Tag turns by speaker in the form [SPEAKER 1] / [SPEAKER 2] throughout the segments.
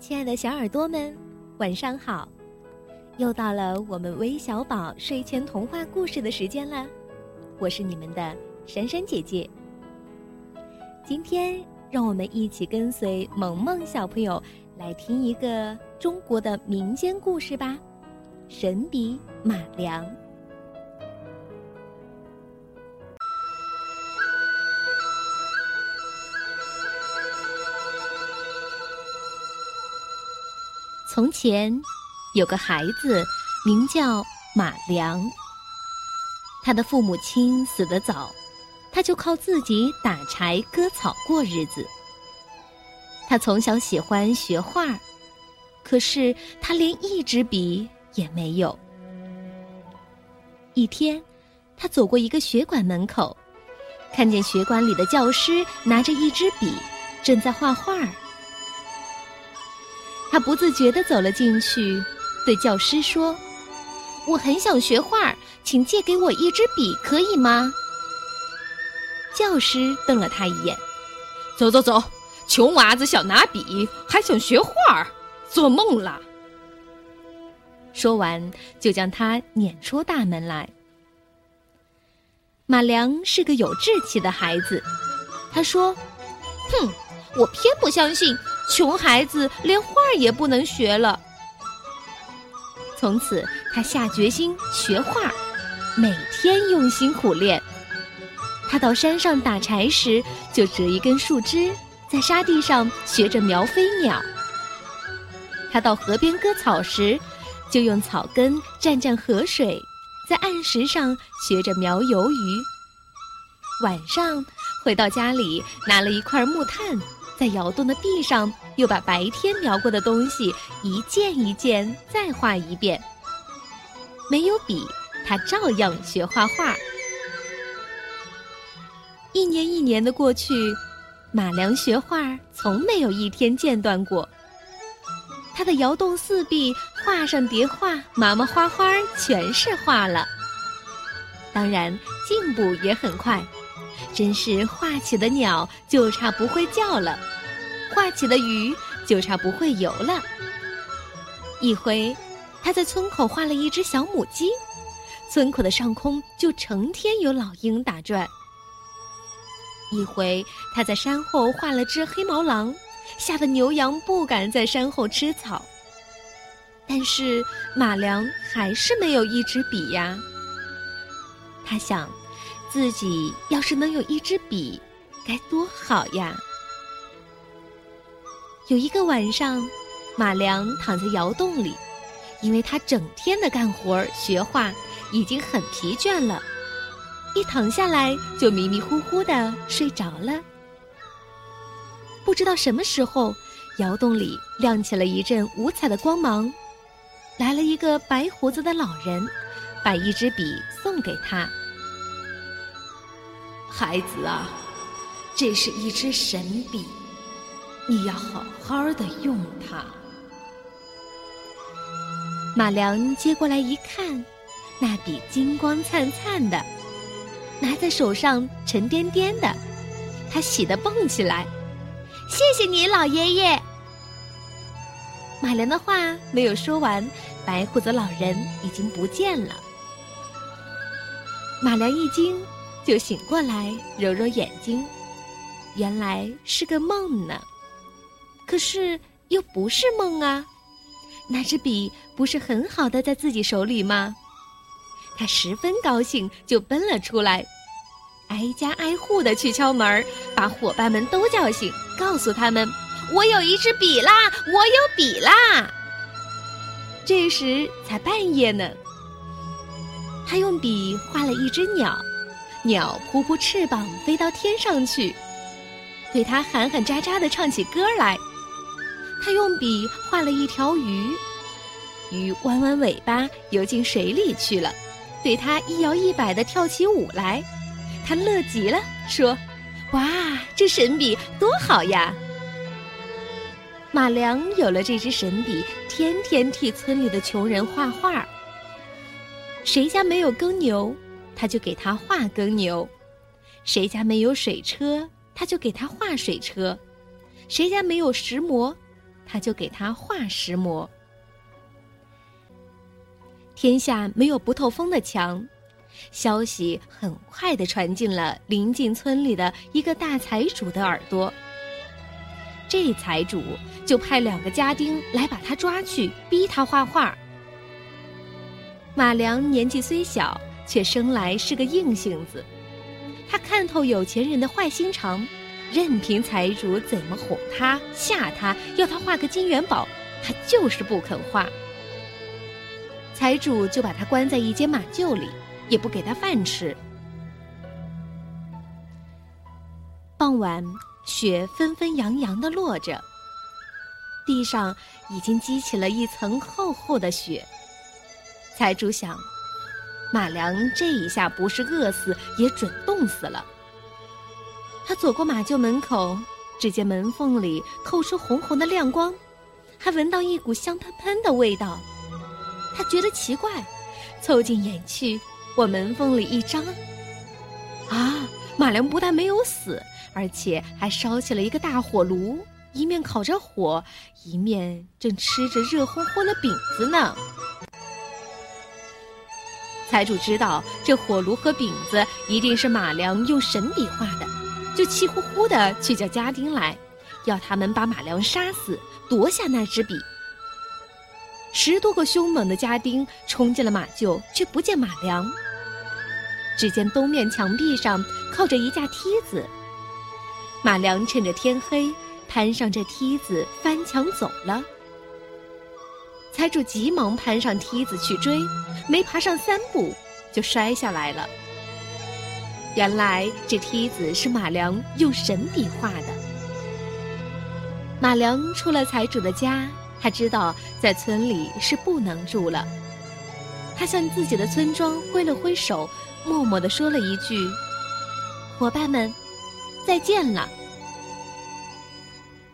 [SPEAKER 1] 亲爱的小耳朵们，晚上好！又到了我们微小宝睡前童话故事的时间了，我是你们的珊珊姐姐。今天，让我们一起跟随萌萌小朋友来听一个中国的民间故事吧，《神笔马良》。从前，有个孩子名叫马良。他的父母亲死得早，他就靠自己打柴割草过日子。他从小喜欢学画，可是他连一支笔也没有。一天，他走过一个学馆门口，看见学馆里的教师拿着一支笔，正在画画。他不自觉地走了进去，对教师说：“我很想学画，请借给我一支笔，可以吗？”教师瞪了他一眼：“
[SPEAKER 2] 走走走，穷娃子想拿笔，还想学画，做梦啦！”
[SPEAKER 1] 说完，就将他撵出大门来。马良是个有志气的孩子，他说：“哼，我偏不相信。”穷孩子连画也不能学了。从此，他下决心学画，每天用心苦练。他到山上打柴时，就折一根树枝，在沙地上学着描飞鸟；他到河边割草时，就用草根蘸蘸河水，在岸石上学着描游鱼。晚上回到家里，拿了一块木炭。在窑洞的地上，又把白天描过的东西一件一件再画一遍。没有笔，他照样学画画。一年一年的过去，马良学画从没有一天间断过。他的窑洞四壁，画上叠画，麻麻花花全是画了。当然，进步也很快。真是画起的鸟就差不会叫了，画起的鱼就差不会游了。一回，他在村口画了一只小母鸡，村口的上空就成天有老鹰打转。一回，他在山后画了只黑毛狼，吓得牛羊不敢在山后吃草。但是马良还是没有一支笔呀，他想。自己要是能有一支笔，该多好呀！有一个晚上，马良躺在窑洞里，因为他整天的干活学画，已经很疲倦了，一躺下来就迷迷糊糊的睡着了。不知道什么时候，窑洞里亮起了一阵五彩的光芒，来了一个白胡子的老人，把一支笔送给他。
[SPEAKER 3] 孩子啊，这是一支神笔，你要好好的用它。
[SPEAKER 1] 马良接过来一看，那笔金光灿灿的，拿在手上沉甸甸的，他喜得蹦起来。谢谢你，老爷爷。马良的话没有说完，白胡子老人已经不见了。马良一惊。就醒过来，揉揉眼睛，原来是个梦呢。可是又不是梦啊，那支笔不是很好的在自己手里吗？他十分高兴，就奔了出来，挨家挨户的去敲门，把伙伴们都叫醒，告诉他们：“我有一支笔啦，我有笔啦。”这时才半夜呢，他用笔画了一只鸟。鸟扑扑翅膀飞到天上去，对他喊喊喳喳的唱起歌来。他用笔画了一条鱼，鱼弯弯尾巴游进水里去了，对他一摇一摆的跳起舞来。他乐极了，说：“哇，这神笔多好呀！”马良有了这支神笔，天天替村里的穷人画画。谁家没有耕牛？他就给他画耕牛，谁家没有水车，他就给他画水车；谁家没有石磨，他就给他画石磨。天下没有不透风的墙，消息很快的传进了邻近村里的一个大财主的耳朵。这财主就派两个家丁来把他抓去，逼他画画。马良年纪虽小，却生来是个硬性子，他看透有钱人的坏心肠，任凭财主怎么哄他、吓他，要他画个金元宝，他就是不肯画。财主就把他关在一间马厩里，也不给他饭吃。傍晚。雪纷纷扬扬的落着，地上已经积起了一层厚厚的雪。财主想，马良这一下不是饿死，也准冻死了。他走过马厩门口，只见门缝里透出红红的亮光，还闻到一股香喷喷的味道。他觉得奇怪，凑近眼去，往门缝里一张，啊，马良不但没有死。而且还烧起了一个大火炉，一面烤着火，一面正吃着热烘烘的饼子呢。财主知道这火炉和饼子一定是马良用神笔画的，就气呼呼的去叫家丁来，要他们把马良杀死，夺下那支笔。十多个凶猛的家丁冲进了马厩，却不见马良。只见东面墙壁上靠着一架梯子。马良趁着天黑，攀上这梯子翻墙走了。财主急忙攀上梯子去追，没爬上三步，就摔下来了。原来这梯子是马良用神笔画的。马良出了财主的家，他知道在村里是不能住了。他向自己的村庄挥了挥手，默默地说了一句：“伙伴们。”再见了。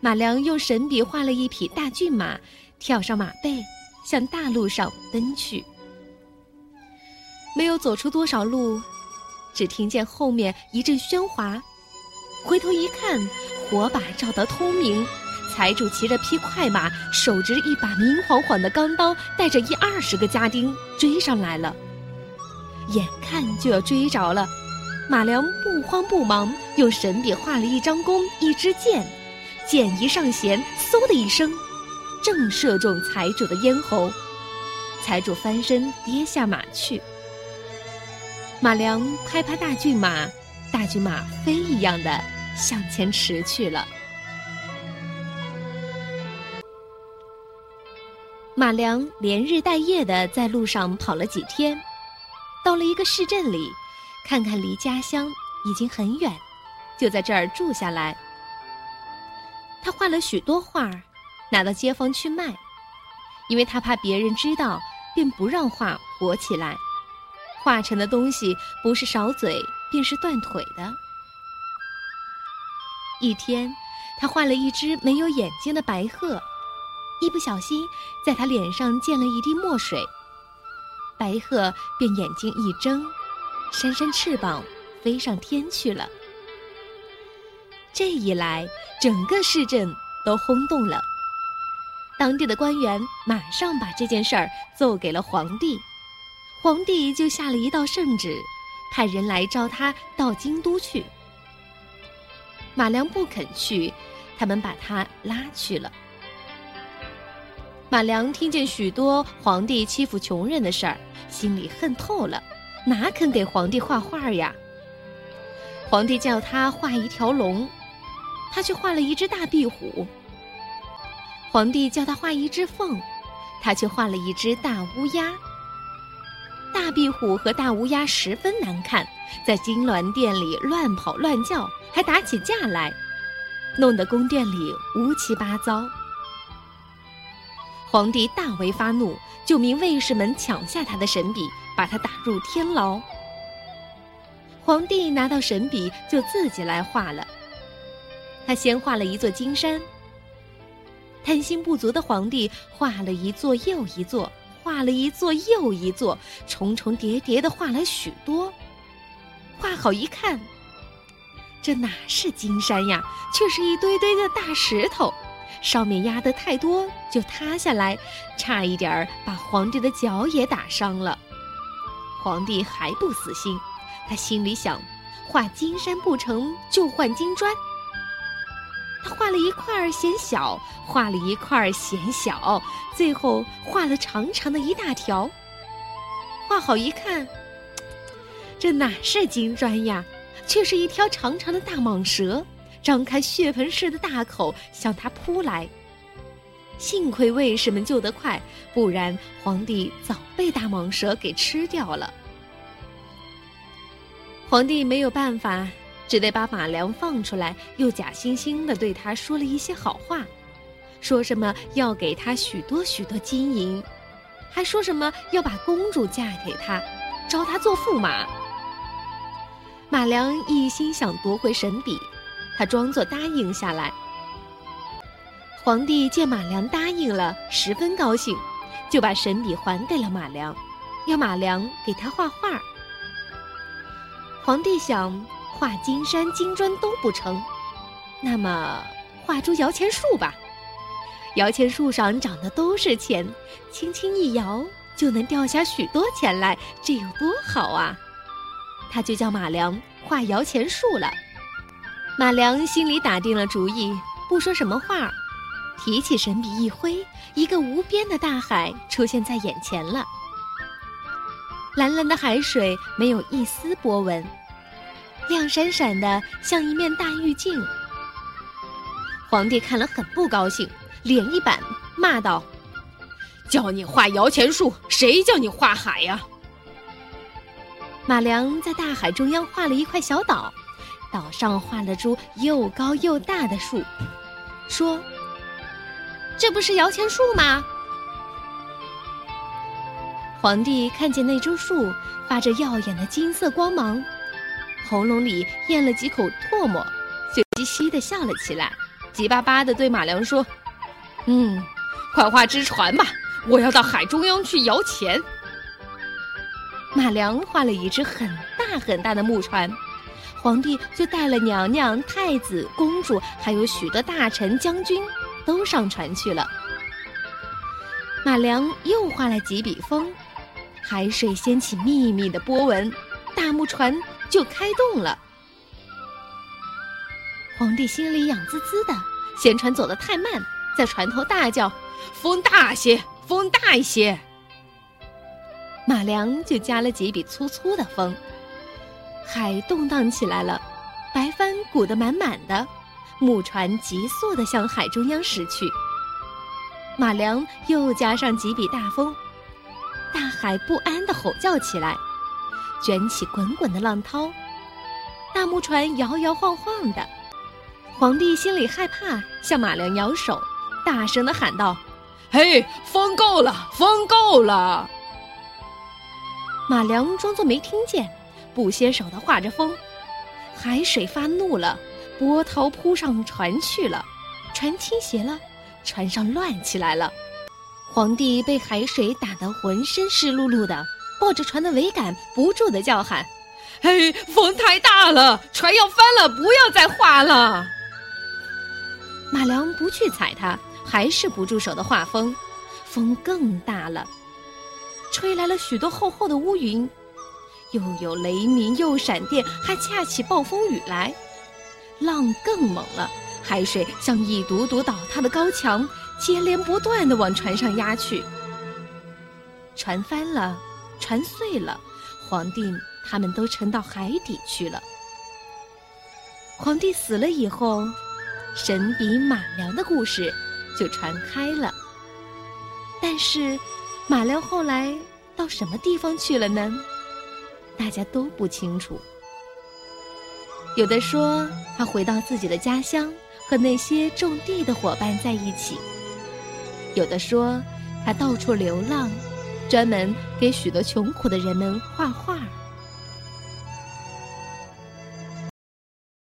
[SPEAKER 1] 马良用神笔画了一匹大骏马，跳上马背，向大路上奔去。没有走出多少路，只听见后面一阵喧哗，回头一看，火把照得通明，财主骑着匹快马，手执一把明晃晃的钢刀，带着一二十个家丁追上来了。眼看就要追着了。马良不慌不忙，用神笔画了一张弓，一支箭，箭一上弦，嗖的一声，正射中财主的咽喉。财主翻身跌下马去。马良拍拍大骏马，大骏马飞一样的向前驰去了。马良连日带夜的在路上跑了几天，到了一个市镇里。看看离家乡已经很远，就在这儿住下来。他画了许多画，拿到街坊去卖，因为他怕别人知道，便不让画火起来。画成的东西不是少嘴，便是断腿的。一天，他画了一只没有眼睛的白鹤，一不小心在他脸上溅了一滴墨水，白鹤便眼睛一睁。扇扇翅膀，飞上天去了。这一来，整个市镇都轰动了。当地的官员马上把这件事儿奏给了皇帝，皇帝就下了一道圣旨，派人来召他到京都去。马良不肯去，他们把他拉去了。马良听见许多皇帝欺负穷人的事儿，心里恨透了。哪肯给皇帝画画呀？皇帝叫他画一条龙，他却画了一只大壁虎。皇帝叫他画一只凤，他却画了一只大乌鸦。大壁虎和大乌鸦十分难看，在金銮殿里乱跑乱叫，还打起架来，弄得宫殿里乌七八糟。皇帝大为发怒，就命卫士们抢下他的神笔。把他打入天牢。皇帝拿到神笔，就自己来画了。他先画了一座金山。贪心不足的皇帝画了一座又一座，画了一座又一座，重重叠叠的画了许多。画好一看，这哪是金山呀，却是一堆堆的大石头，上面压得太多就塌下来，差一点儿把皇帝的脚也打伤了。皇帝还不死心，他心里想：画金山不成就换金砖。他画了一块嫌小，画了一块嫌小，最后画了长长的一大条。画好一看，这哪是金砖呀，却是一条长长的大蟒蛇，张开血盆似的大口向他扑来。幸亏卫士们救得快，不然皇帝早被大蟒蛇给吃掉了。皇帝没有办法。只得把马良放出来，又假惺惺地对他说了一些好话，说什么要给他许多许多金银，还说什么要把公主嫁给他，招他做驸马。马良一心想夺回神笔，他装作答应下来。皇帝见马良答应了，十分高兴，就把神笔还给了马良，要马良给他画画。皇帝想。画金山金砖都不成，那么画株摇钱树吧。摇钱树上长的都是钱，轻轻一摇就能掉下许多钱来，这有多好啊！他就叫马良画摇钱树了。马良心里打定了主意，不说什么话，提起神笔一挥，一个无边的大海出现在眼前了。蓝蓝的海水没有一丝波纹。亮闪闪的，像一面大玉镜。皇帝看了很不高兴，脸一板，骂道：“
[SPEAKER 2] 叫你画摇钱树，谁叫你画海呀？”
[SPEAKER 1] 马良在大海中央画了一块小岛，岛上画了株又高又大的树，说：“这不是摇钱树吗？”皇帝看见那株树发着耀眼的金色光芒。喉咙里咽了几口唾沫，就嘻嘻地笑了起来，急巴巴地对马良说：“
[SPEAKER 2] 嗯，快画只船吧，我要到海中央去摇钱。”
[SPEAKER 1] 马良画了一只很大很大的木船，皇帝就带了娘娘、太子、公主，还有许多大臣、将军，都上船去了。马良又画了几笔风，海水掀起密密的波纹，大木船。就开动了。皇帝心里痒滋滋的，嫌船走得太慢，在船头大叫：“
[SPEAKER 2] 风大些，风大一些。”
[SPEAKER 1] 马良就加了几笔粗粗的风，海动荡起来了，白帆鼓得满满的，木船急速地向海中央驶去。马良又加上几笔大风，大海不安地吼叫起来。卷起滚滚的浪涛，大木船摇摇晃晃的。皇帝心里害怕，向马良摇手，大声的喊道：“
[SPEAKER 2] 嘿，风够了，风够了！”
[SPEAKER 1] 马良装作没听见，不歇手的画着风。海水发怒了，波涛扑上船去了，船倾斜了，船上乱起来了。皇帝被海水打得浑身湿漉漉的。抱着船的桅杆，不住的叫喊：“
[SPEAKER 2] 嘿，风太大了，船要翻了，不要再画了。”
[SPEAKER 1] 马良不去踩它，还是不住手的画风，风更大了，吹来了许多厚厚的乌云，又有雷鸣，又闪电，还恰起暴风雨来，浪更猛了，海水像一堵堵倒塌的高墙，接连不断的往船上压去，船翻了。船碎了，皇帝他们都沉到海底去了。皇帝死了以后，神笔马良的故事就传开了。但是，马良后来到什么地方去了呢？大家都不清楚。有的说他回到自己的家乡，和那些种地的伙伴在一起；有的说他到处流浪。专门给许多穷苦的人们画画。